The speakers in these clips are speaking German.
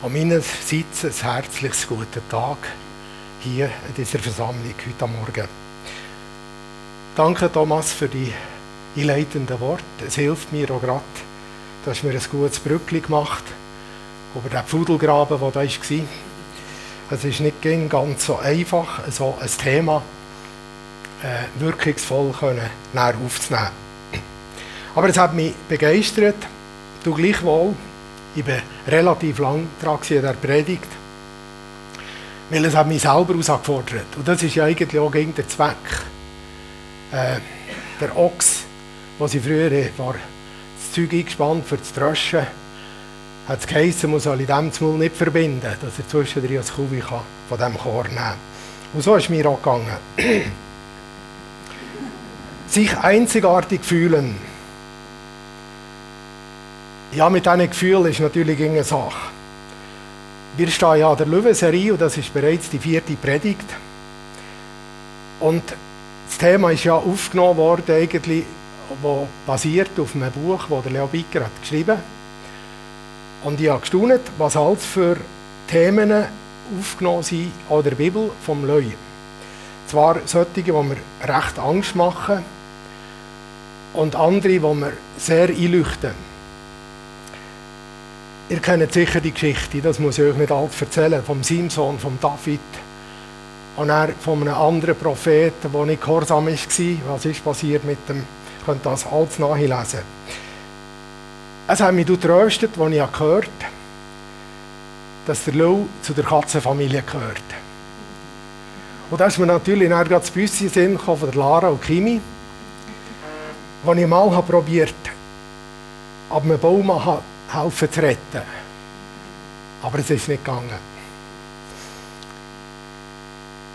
An meiner Seite ein herzliches guten Tag hier in dieser Versammlung heute Morgen. Danke Thomas für die einleitenden Worte. Es hilft mir auch gerade, du hast mir ein gutes Brückli gemacht über den Pfudelgraben, der da war. Es ist nicht ganz so einfach, so ein Thema äh, wirkungsvoll können, aufzunehmen. Aber es hat mich begeistert, du gleichwohl ich war relativ lang dran in der Predigt, weil es hat mich selber herausgefordert. Und das ist ja eigentlich auch gegen den Zweck. Äh, der Ochs, was ich früher war, das Zeug eingespannt für das Dröschen, hat es geheißen, man soll in dem Mal nicht verbinden, dass er zwischendrin als Kubi von diesem Korn nehmen. Und so ist mir auch gegangen. Sich einzigartig fühlen. Ja, mit diesen Gefühlen ist natürlich eine Sache. Wir stehen ja an der Löwenserie und das ist bereits die vierte Predigt. Und das Thema ist ja aufgenommen worden, eigentlich, wo basiert auf einem Buch, das der Leo Bicker hat geschrieben hat. Und ich habe gestaunt, was alles für Themen aufgenommen sind an der Bibel vom Leu. Zwar solche, die mir recht Angst machen und andere, die mir sehr einleuchten. Ihr kennt sicher die Geschichte, das muss ich euch nicht alt erzählen, vom Simson, vom David und er von einem anderen Propheten, der nicht gehorsam war. Was ist passiert mit dem? Ihr könnt das alles nachlesen. Es hat mich getröstet, als ich gehört habe, dass der Lou zu der Katzenfamilie gehört. Und da ist mir natürlich dann gerade das Büsschen Sinn von Lara und Kimi, wo ich mal probiert habe, ab einem Baum helfen zu retten. Aber es ist nicht gegangen.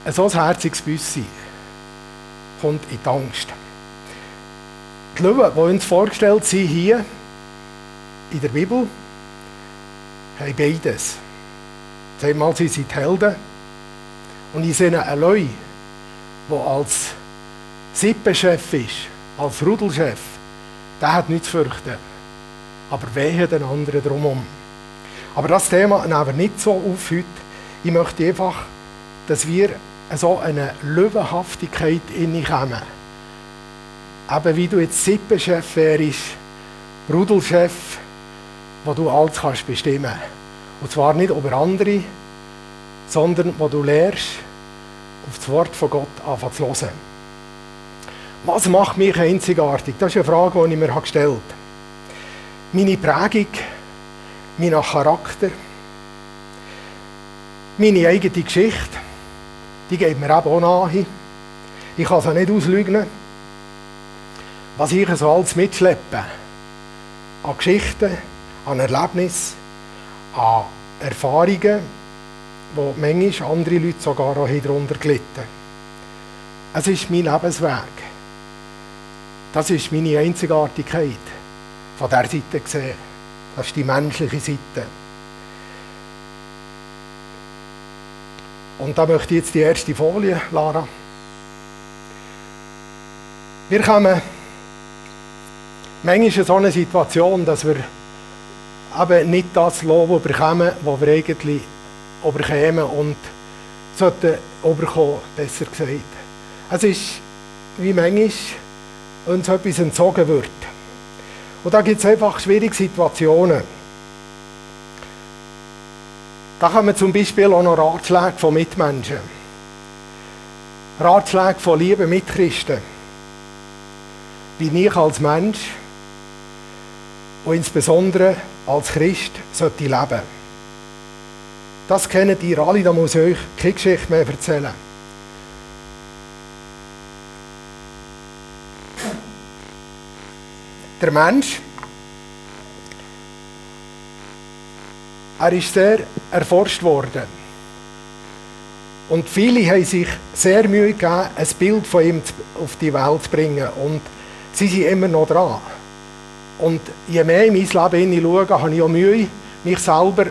Ein so herziges Büssi kommt in die Angst. Die Löwen, die uns vorgestellt sind hier in der Bibel, haben beides. Einmal sie sind Helden und ich sehe einen Löwe, der als Sippenchef ist, als Rudelchef, der hat nichts zu fürchten aber wehe den anderen drumherum. Aber das Thema nehmen wir nicht so auf heute. Ich möchte einfach, dass wir so eine Löwenhaftigkeit kommen. Eben wie du jetzt Sippenchef wärst, Rudelchef, wo du alles kannst bestimmen. Und zwar nicht über andere, sondern wo du lernst, auf das Wort von Gott anfangen zu hören. Was macht mich einzigartig? Das ist eine Frage, die ich mir gestellt habe meine Prägung, mein Charakter, meine eigene Geschichte, die geht mir eben auch nahe. Ich kann sie nicht auslügen. Was ich so alles mitschleppe, an Geschichten, an Erlebnissen, an Erfahrungen, wo manchmal andere Leute sogar auch darunter gelitten Es ist mein Lebensweg. Das ist meine Einzigartigkeit von dieser Seite gesehen. Das ist die menschliche Seite. Und da möchte ich jetzt die erste Folie, Lara. Wir kommen manchmal in so eine Situation, dass wir eben nicht das Lob bekommen, was wir eigentlich überkommen und sollten überkommen, besser gesagt. Es ist, wie manchmal uns etwas entzogen wird. Und da gibt es einfach schwierige Situationen. Da kommen zum Beispiel auch noch Ratschläge von Mitmenschen. Ratschläge von lieben Mitchristen. Wie ich als Mensch und insbesondere als Christ sollte leben. Das kennen ihr alle, da muss ich euch keine Geschichte mehr erzählen. Der Mensch, er ist sehr erforscht worden. Und viele haben sich sehr Mühe gegeben, ein Bild von ihm auf die Welt zu bringen. Und sie sind immer noch dran. Und je mehr in mein Leben schaue, habe ich auch Mühe, mich selber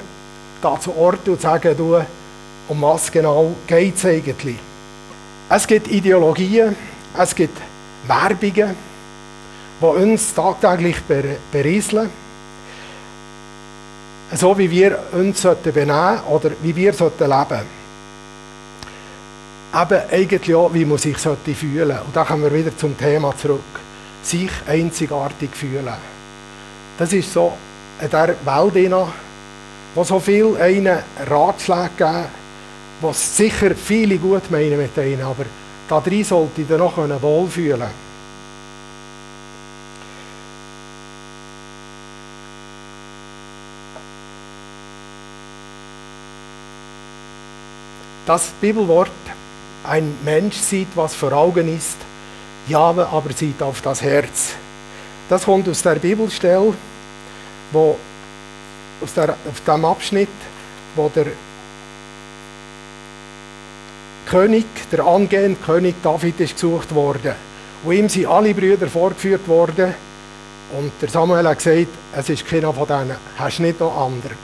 zu orten und zu sagen, du, um was genau geht es eigentlich. Es gibt Ideologien, es gibt Werbungen, die uns tagtäglich berieseln. so wie wir uns benehmen oder wie wir leben sollten. Eben eigentlich auch, wie man sich fühlen sollte. Und da kommen wir wieder zum Thema zurück. Sich einzigartig fühlen. Das ist so in dieser Welt, wo so viel einen Ratschläge geben, was sicher viele gut meinen mit ihnen, aber da drin sollte ich dann noch wohlfühlen können. Das Bibelwort, ein Mensch sieht, was vor Augen ist, Jahwe aber sieht auf das Herz. Das kommt aus der Bibelstelle, wo aus, der, aus dem Abschnitt, wo der König, der angehende König David ist gesucht worden. Und ihm sind alle Brüder vorgeführt worden. Und der Samuel hat gesagt, es ist keiner von denen, hast nicht noch andere.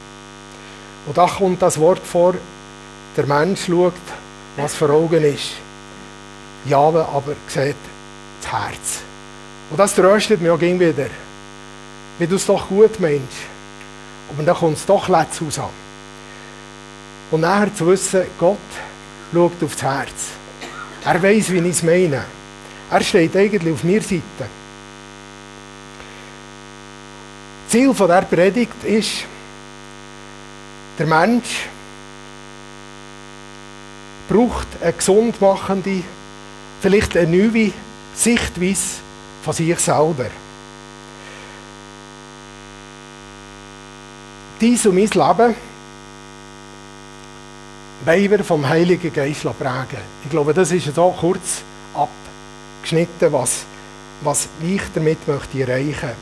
Und da kommt das Wort vor, der Mensch schaut, was vor Augen ist. Jahwe aber sieht das Herz. Und das tröstet mich auch wieder. Wie du es doch gut meinst. Aber dann kommt es doch letzt raus. Und nachher zu wissen, Gott schaut auf das Herz. Er weiß, wie ich es meine. Er steht eigentlich auf meiner Seite. Ziel dieser Predigt ist, der Mensch braucht eine gesundmachende, vielleicht eine neue Sichtweise von sich selber. Dies und mein Leben wollen wir vom Heiligen Geist prägen. Ich glaube, das ist so kurz abgeschnitten, was, was ich damit möchte erreichen möchte.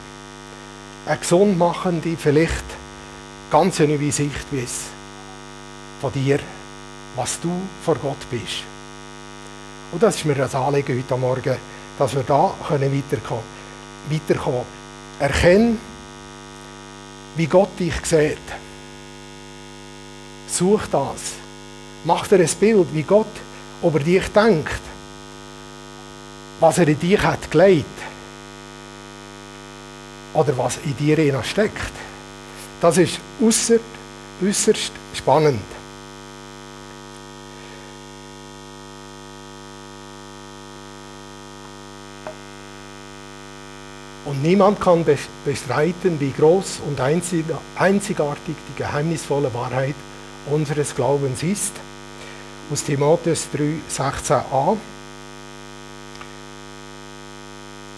Eine gesundmachende, vielleicht ganz neue Sichtweise von dir was du vor Gott bist. Und das ist mir das Anliegen heute Morgen, dass wir da können weiterkommen können. Weiterkommen. Erkenne, wie Gott dich sieht. Such das. Mach dir ein Bild, wie Gott über dich denkt. Was er in dich hat gelegt. Oder was in dir steckt. Das ist äußerst, äußerst spannend. Und niemand kann bestreiten, wie groß und einzigartig die geheimnisvolle Wahrheit unseres Glaubens ist. Aus Timotheus 3, 16a.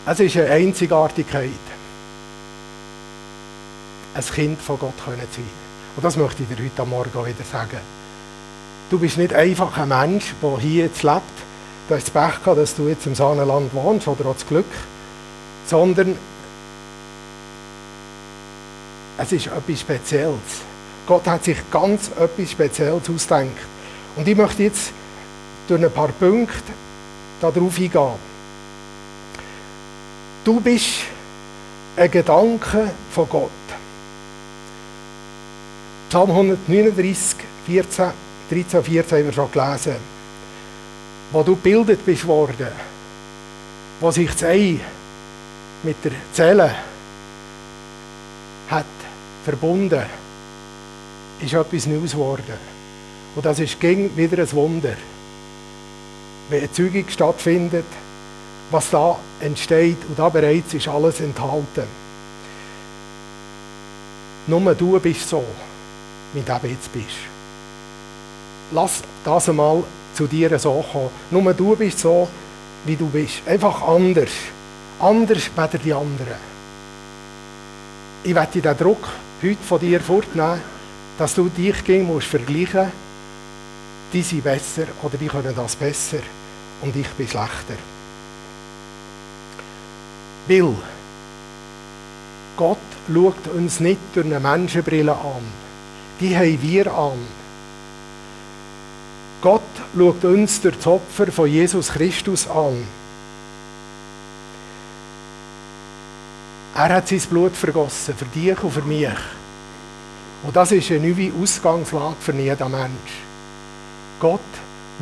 Es ist eine Einzigartigkeit, ein Kind von Gott zu sein. Und das möchte ich dir heute Morgen wieder sagen. Du bist nicht einfach ein Mensch, der hier jetzt lebt. Du hast das Pech gehabt, dass du jetzt im Sahnenland wohnst oder auch das Glück sondern es ist etwas Spezielles. Gott hat sich ganz etwas Spezielles ausgedacht. Und ich möchte jetzt durch ein paar Punkte darauf eingehen. Du bist ein Gedanke von Gott. Psalm 139, 14, 13, 14 haben wir schon gelesen. Wo du gebildet bist worden, wo sich das Ei mit der Zelle hat verbunden, ist etwas Neues geworden. Und das ist ging wieder ein Wunder. Wenn eine Zeugung stattfindet, was da entsteht, und da bereits ist alles enthalten. Nur du bist so, wie du jetzt bist. Lass das einmal zu dir so kommen. Nur du bist so, wie du bist. Einfach anders anders als die anderen. Ich werde den Druck heute von dir fortnehmen, dass du dich gegen musst vergleichen die sind besser oder die können das besser und ich bin schlechter. Weil Gott schaut uns nicht durch eine Menschenbrille an. Die haben wir an. Gott schaut uns durch das Opfer von Jesus Christus an. Er hat sein Blut vergossen, für dich und für mich. Und das ist eine neue Ausgangslage für jeden Mensch. Gott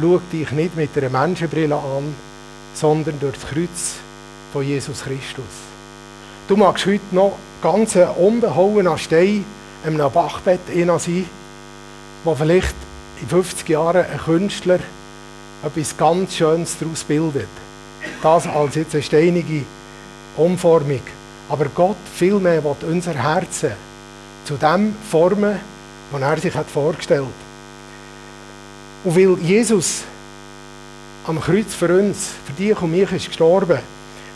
schaut dich nicht mit einer Menschenbrille an, sondern durch das Kreuz von Jesus Christus. Du magst heute noch ganz unbehauen Stein in einem Bachbett sein, wo vielleicht in 50 Jahren ein Künstler etwas ganz Schönes daraus bildet. Das als jetzt eine steinige Umformung. Aber Gott vielmehr will unser Herzen zu dem formen, was er sich hat vorgestellt hat. Und weil Jesus am Kreuz für uns, für dich und mich ist gestorben,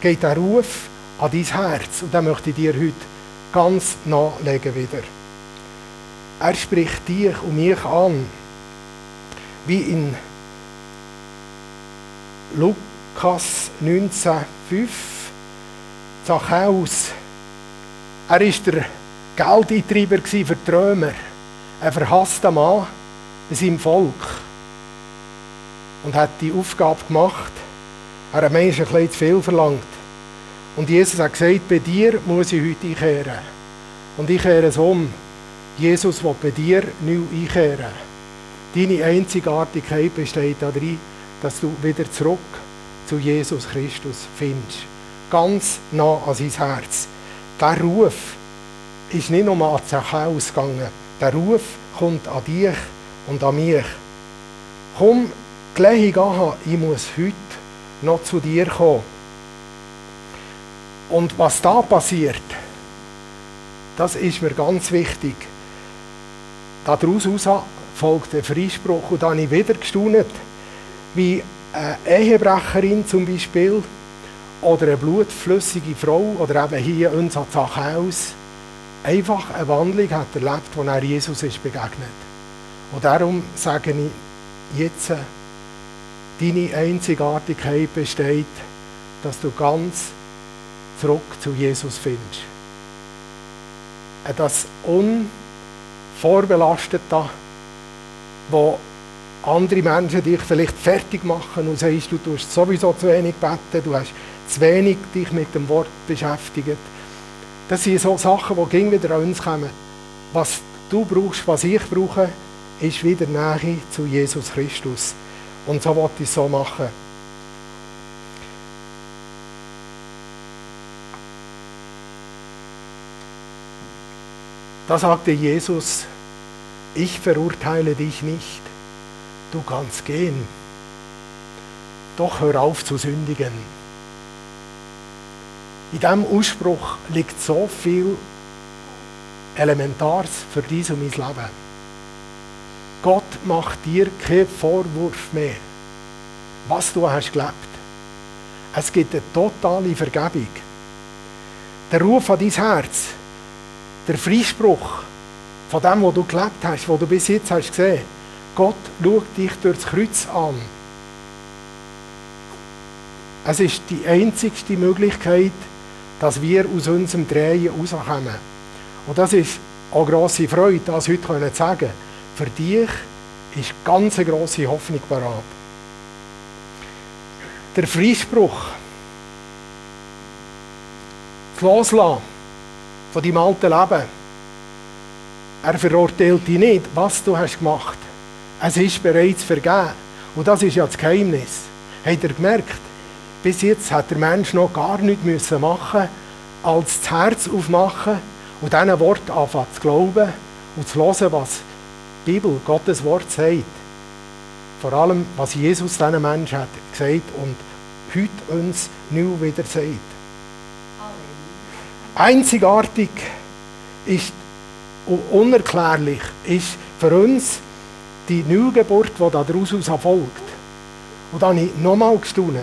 geht der Ruf an dein Herz. Und den möchte ich dir heute ganz nachlegen wieder. Er spricht dich und mich an, wie in Lukas 19,5 Zachäus. Er war der Geldeintreiber für die Römer, ein verhasster Mann in seinem Volk. Und hat die Aufgabe gemacht. Er hat Menschen ein bisschen zu viel verlangt. Und Jesus hat gesagt, bei dir muss ich heute einkehren. Und ich kehre es um. Jesus will bei dir neu einkehren. Deine Einzigartigkeit besteht darin, dass du wieder zurück zu Jesus Christus findest. Ganz nah an sein Herz. Der Ruf ist nicht nur an Zachäus gegangen. Der Ruf kommt an dich und an mich. Komm gleich an, ich muss heute noch zu dir kommen. Und was da passiert, das ist mir ganz wichtig. Daraus folgt der Freispruch. Und da habe ich wieder gestaunt, wie eine Ehebrecherin zum Beispiel oder eine blutflüssige Frau oder eben hier unser Zachäus einfach eine Wandlung hat erlebt, wo er Jesus ist begegnet. Und darum sage ich jetzt, deine Einzigartigkeit besteht, dass du ganz zurück zu Jesus findest. Das Unvorbelastete, wo andere Menschen dich vielleicht fertig machen und sagst, du tust sowieso zu wenig beten, du hast zu wenig dich mit dem Wort beschäftigt. Das sind so Sachen, die gegen wieder an uns kommen. Was du brauchst, was ich brauche, ist wieder Nähe zu Jesus Christus. Und so wollte ich es so machen. Da sagte Jesus, ich verurteile dich nicht, du kannst gehen, doch hör auf zu sündigen. In diesem Ausspruch liegt so viel Elementares für dies und mein Leben. Gott macht dir keinen Vorwurf mehr, was du hast gelebt. Es gibt eine totale Vergebung. Der Ruf an dein Herz, der Freispruch von dem, was du gelebt hast, was du bis jetzt hast gesehen. Gott schaut dich durch das Kreuz an. Es ist die einzigste Möglichkeit, dass wir aus unserem Drehen rauskommen. Und das ist eine grosse Freude, das heute zu sagen. Für dich ist ganz eine grosse Hoffnung parat. Der Freispruch, das Loslassen von deinem alten Leben. Er verurteilt dich nicht, was du hast gemacht. Es ist bereits vergeben. Und das ist ja das Geheimnis. Habt ihr gemerkt? Bis jetzt hat der Mensch noch gar nichts machen müssen, als das Herz aufmachen und diesen Wort anfangen zu glauben und zu hören, was die Bibel, Gottes Wort sagt. Vor allem, was Jesus diesen Menschen hat gesagt und heute uns neu wieder sagt. Einzigartig ist und unerklärlich ist für uns die Neugeburt, die daraus erfolgt. Und da habe ich nochmal gestaunt.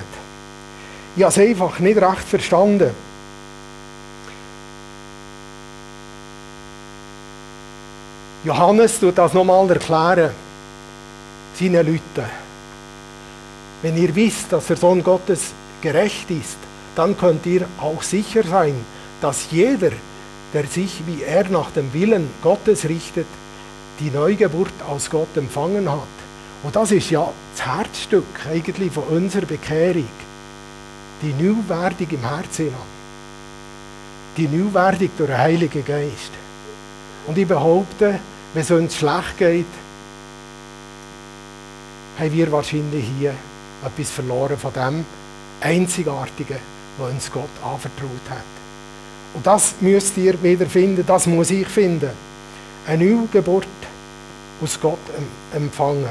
Ich habe es einfach nicht recht verstanden. Johannes tut das nochmal erklären, seinen Leuten. Wenn ihr wisst, dass der Sohn Gottes gerecht ist, dann könnt ihr auch sicher sein, dass jeder, der sich wie er nach dem Willen Gottes richtet, die Neugeburt aus Gott empfangen hat. Und das ist ja das Herzstück eigentlich von unserer Bekehrung. Die Neuwerdung im Herzen. Die Neuwerdung durch den Heiligen Geist. Und ich behaupte, wenn es uns schlecht geht, haben wir wahrscheinlich hier etwas verloren von dem Einzigartigen, was uns Gott anvertraut hat. Und das müsst ihr wieder finden, das muss ich finden. eine Neugeburt aus Gott empfangen.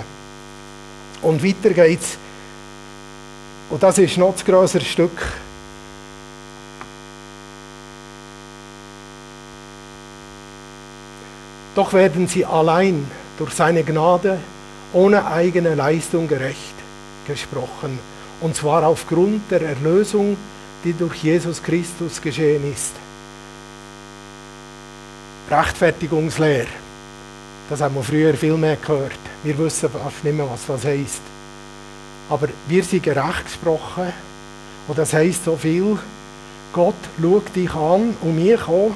Und weiter geht's. Und das ist noch das größere Stück. Doch werden sie allein durch seine Gnade ohne eigene Leistung gerecht gesprochen. Und zwar aufgrund der Erlösung, die durch Jesus Christus geschehen ist. Rechtfertigungslehre. Das haben wir früher viel mehr gehört. Wir wissen fast nicht mehr, was das heisst. Aber wir sind gerecht gesprochen. Und das heisst so viel, Gott schaut dich an und mich auch,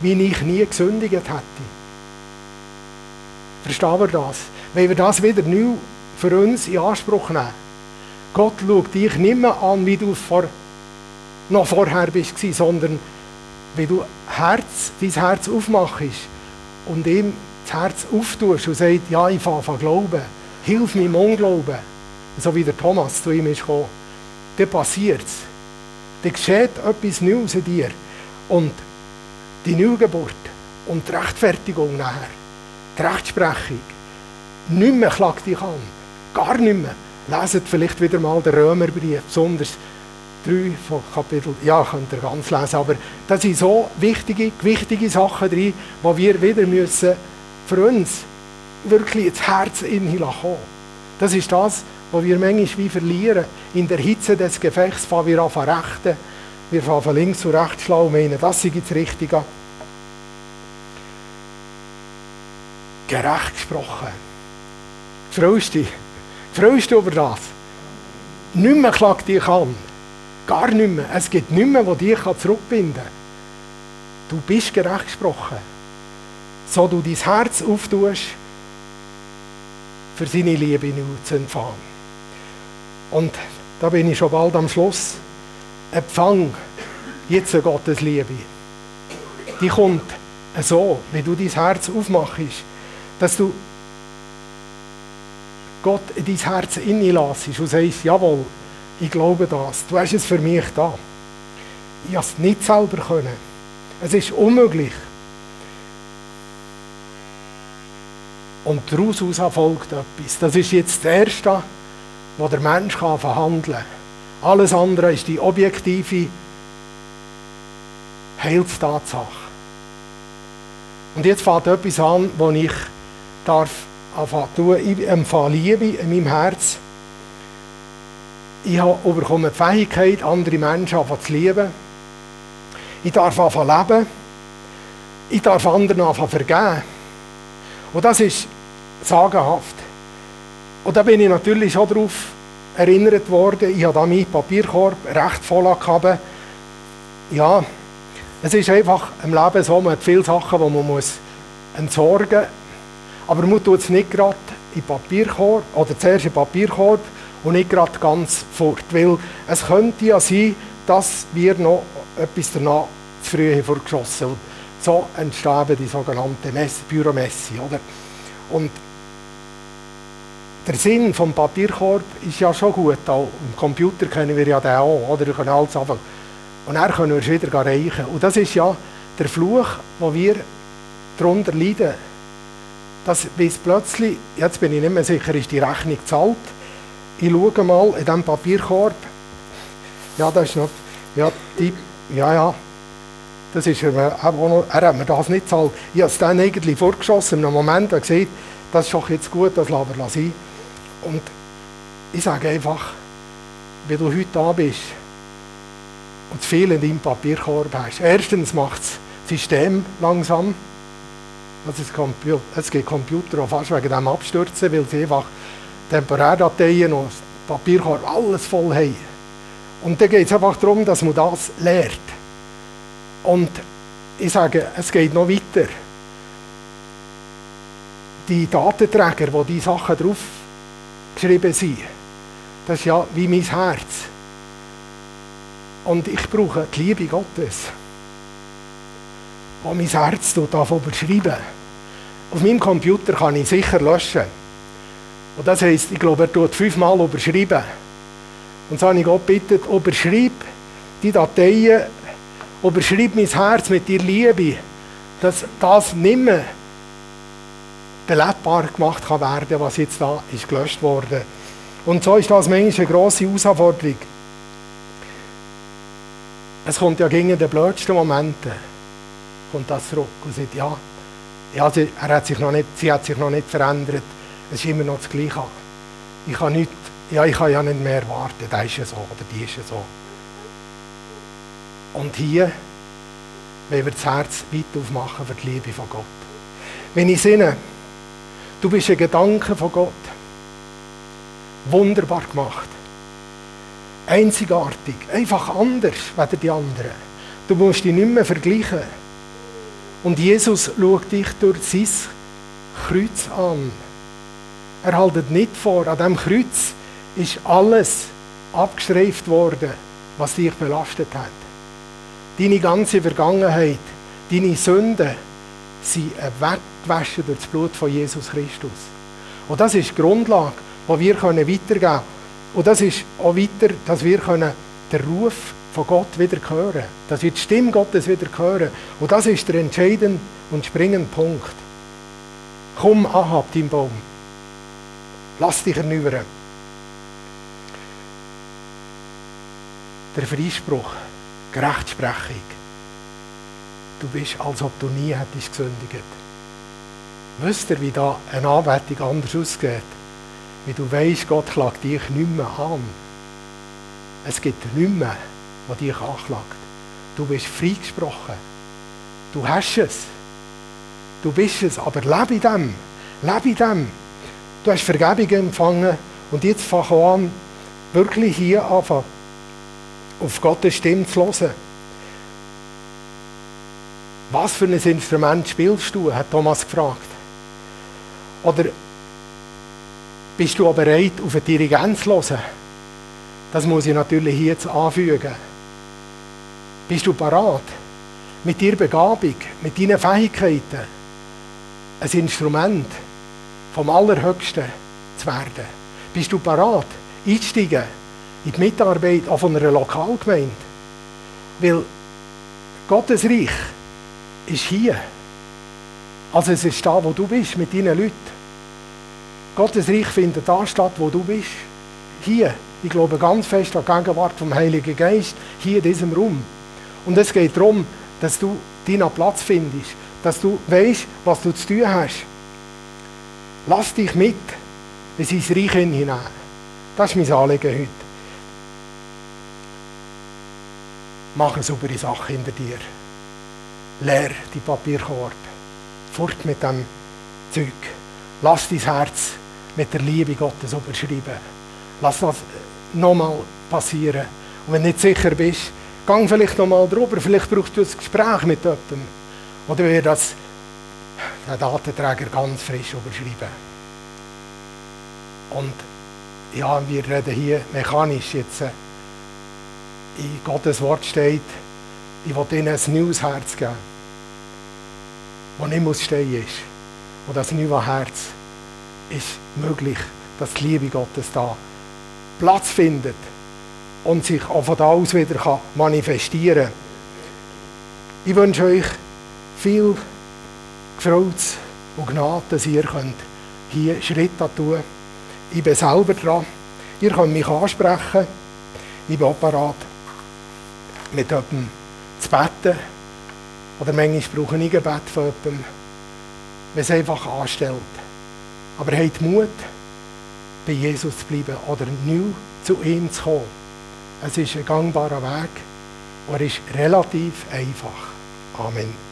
wie ich nie gesündigt hätte. Verstehen wir das? Wenn wir das wieder neu für uns in Anspruch nehmen. Gott schaut dich nicht mehr an, wie du vor, noch vorher bist, sondern wie du Herz, dein Herz aufmachst und ihm das Herz auftust und sagst, ja, ich fange an glauben, hilf mir im Unglauben, so wie der Thomas zu ihm ist gekommen, dann passiert es. Dann geschieht etwas Neues in dir. Und die Neugeburt und die Rechtfertigung nachher, die Rechtsprechung, nicht mehr klagt dich an. Gar nicht mehr. Leset vielleicht wieder mal den Römerbrief, besonders drei von Kapitel, ja, könnt ihr ganz lesen, aber da sind so wichtige, wichtige Sachen drin, die wir wieder müssen für uns wirklich ins Herz kommen. Das ist das, was wir manchmal wie verlieren. In der Hitze des Gefechts fangen wir an rechten, wir fangen von links zu rechts schlau und meinen, das ist das Richtige. Gerecht gesprochen. Freust dich? Freust du über das? Nicht mehr klagt dich an. Gar nicht mehr. Es gibt nichts mehr, das dich zurückbinden kann. Du bist gerecht gesprochen. So du dein Herz auftust, für seine Liebe zu empfangen. Und da bin ich schon bald am Schluss. Empfang jetzt Gottes Liebe. Die kommt so, wie du dein Herz aufmachst, dass du Gott in dein Herz hineinlässt und sagst, jawohl, ich glaube das, du hast es für mich da. Ich habe es nicht selber können. Es ist unmöglich. Und daraus folgt etwas. Das ist jetzt das Erste, was der Mensch kann verhandeln kann. Alles andere ist die objektive Heilstatsache. Und jetzt fängt etwas an, wo ich darf tun. Ich empfange Liebe in meinem Herz. Ich habe die Fähigkeit, andere Menschen zu lieben. Ich darf anfangen leben. Ich darf anderen anfangen vergeben. Und das ist sagenhaft. Und da bin ich natürlich schon darauf erinnert worden. Ich habe da meinen Papierkorb recht voll gehabt. Ja, es ist einfach im Leben so, man hat viele Sachen, die man muss entsorgen muss. Aber man tut es nicht gerade in Papierkorb oder zuerst in Papierkorb und nicht gerade ganz fort. Weil es könnte ja sein, dass wir noch etwas danach zu früh vorgeschossen haben. So entstehen die sogenannten Büromessi. Oder? Und der Sinn vom Papierkorb ist ja schon gut. Auch Im Computer können wir ja den auch. Oder? Wir können alles einfach. Und dann können wir es wieder erreichen. Und das ist ja der Fluch, wo wir darunter leiden dass bis plötzlich, jetzt bin ich nicht mehr sicher, ist die Rechnung gezahlt. Ich schaue mal in diesem Papierkorb. Ja, das ist noch, ja, die, ja, ja, das ist er, er hat mir das nicht gezahlt. Ich habe es dann eigentlich vorgeschossen, in einem Moment, und gesagt, das ist doch jetzt gut, das lassen wir sein. Und ich sage einfach, wenn du heute da bist und zu viel in deinem Papierkorb hast, erstens macht das System langsam, also es gibt Computer, die fast wegen dem abstürzen, weil sie einfach Temporärdateien und Papierkorb alles voll haben. Und dann geht es einfach darum, dass man das lernt. Und ich sage, es geht noch weiter. Die Datenträger, wo die Sachen drauf geschrieben sind, das ist ja wie mein Herz. Und ich brauche die Liebe Gottes wo mein Herz überschreiben Auf meinem Computer kann ich sicher löschen. Und das heisst, ich glaube, er tut fünfmal überschreiben. Und so habe ich Gott bittet, überschreib die Dateien, überschreib mein Herz mit dir Liebe, dass das nicht mehr belebbar gemacht kann werden, was jetzt da ist gelöscht wurde. Und so ist das manchmal eine grosse Herausforderung. Es kommt ja gegen den blödsten Momenten kommt das zurück und sagt, ja, ja sie, er hat sich noch nicht, sie hat sich noch nicht verändert, es ist immer noch das Gleiche. Ich kann, nicht, ja, ich kann ja nicht mehr warten, der ist ja so oder die ist ja so. Und hier wenn wir das Herz weit aufmachen für die Liebe von Gott. Wenn ich sinne, du bist ein Gedanke von Gott. Wunderbar gemacht. Einzigartig. Einfach anders als die anderen. Du musst dich nicht mehr vergleichen. Und Jesus schaut dich durch sein Kreuz an. Er haltet nicht vor, an diesem Kreuz ist alles abgestreift worden, was dich belastet hat. Deine ganze Vergangenheit, deine Sünden sind weggewaschen durch das Blut von Jesus Christus. Und das ist die Grundlage, die wir weitergeben können. Und das ist auch weiter, dass wir den Ruf von Gott wieder hören Dass wir die Stimme Gottes wieder hören. Und das ist der entscheidende und springende Punkt. Komm, Ahab, dein Baum. Lass dich erneuern. Der Freispruch. Gerechtsprechung. Du bist, als ob du nie hättest gesündigt. Wisst ihr, wie da eine Anbetung anders ausgeht? Wie du weißt, Gott klagt dich nicht mehr an. Es gibt nichts mehr, was dich anklagt. Du bist freigesprochen. Du hast es. Du bist es, aber lebe in dem. Lebe in dem. Du hast Vergebung empfangen und jetzt fang an, wirklich hier anfangen auf Gottes Stimme zu hören. Was für ein Instrument spielst du, hat Thomas gefragt. Oder bist du auch bereit, auf eine Dirigenz zu hören? Das muss ich natürlich hier jetzt anfügen. Bist du parat, mit deiner Begabung, mit deinen Fähigkeiten, ein Instrument vom Allerhöchsten zu werden? Bist du parat, einzusteigen in die Mitarbeit auch von einer Lokalgemeinde. Weil Gottes Reich ist hier. Also es ist da, wo du bist, mit deinen Leuten. Gottes Reich findet da statt, wo du bist. Hier. Ich glaube ganz fest an die Gegenwart vom Heiligen Geist, hier in diesem Raum. Und es geht darum, dass du deinen Platz findest, dass du weißt, was du zu tun hast. Lass dich mit in sein Reich hinein. Das ist mein Anliegen heute. Mach eine saubere Sache hinter dir. Leer die Papierkorb. Fort mit dem Zeug. Lass dein Herz mit der Liebe Gottes überschreiben. Lass das nochmal passieren. Und wenn du nicht sicher bist, gang vielleicht nochmal drüber. Vielleicht brauchst du ein Gespräch mit jemandem. Oder wir das der Datenträger ganz frisch überschreiben. Und ja, wir reden hier mechanisch jetzt in Gottes Wort steht, ich will ihnen ein neues Herz geben, das nicht muss stehen ist. Und das neue Herz ist möglich, dass die Liebe Gottes da Platz findet und sich auch von da aus wieder manifestieren kann. Ich wünsche euch viel Freude und Gnade, dass ihr könnt hier Schritte tun könnt. Ich bin selber dran. Ihr könnt mich ansprechen. Ich bin auch parat mit jemandem zu beten. Oder manchmal brauche ich ein Gebet von jemandem, wenn es einfach anstellt. Aber habt Mut, bei Jesus zu bleiben oder neu zu ihm zu kommen. Es ist ein gangbarer Weg und er ist relativ einfach. Amen.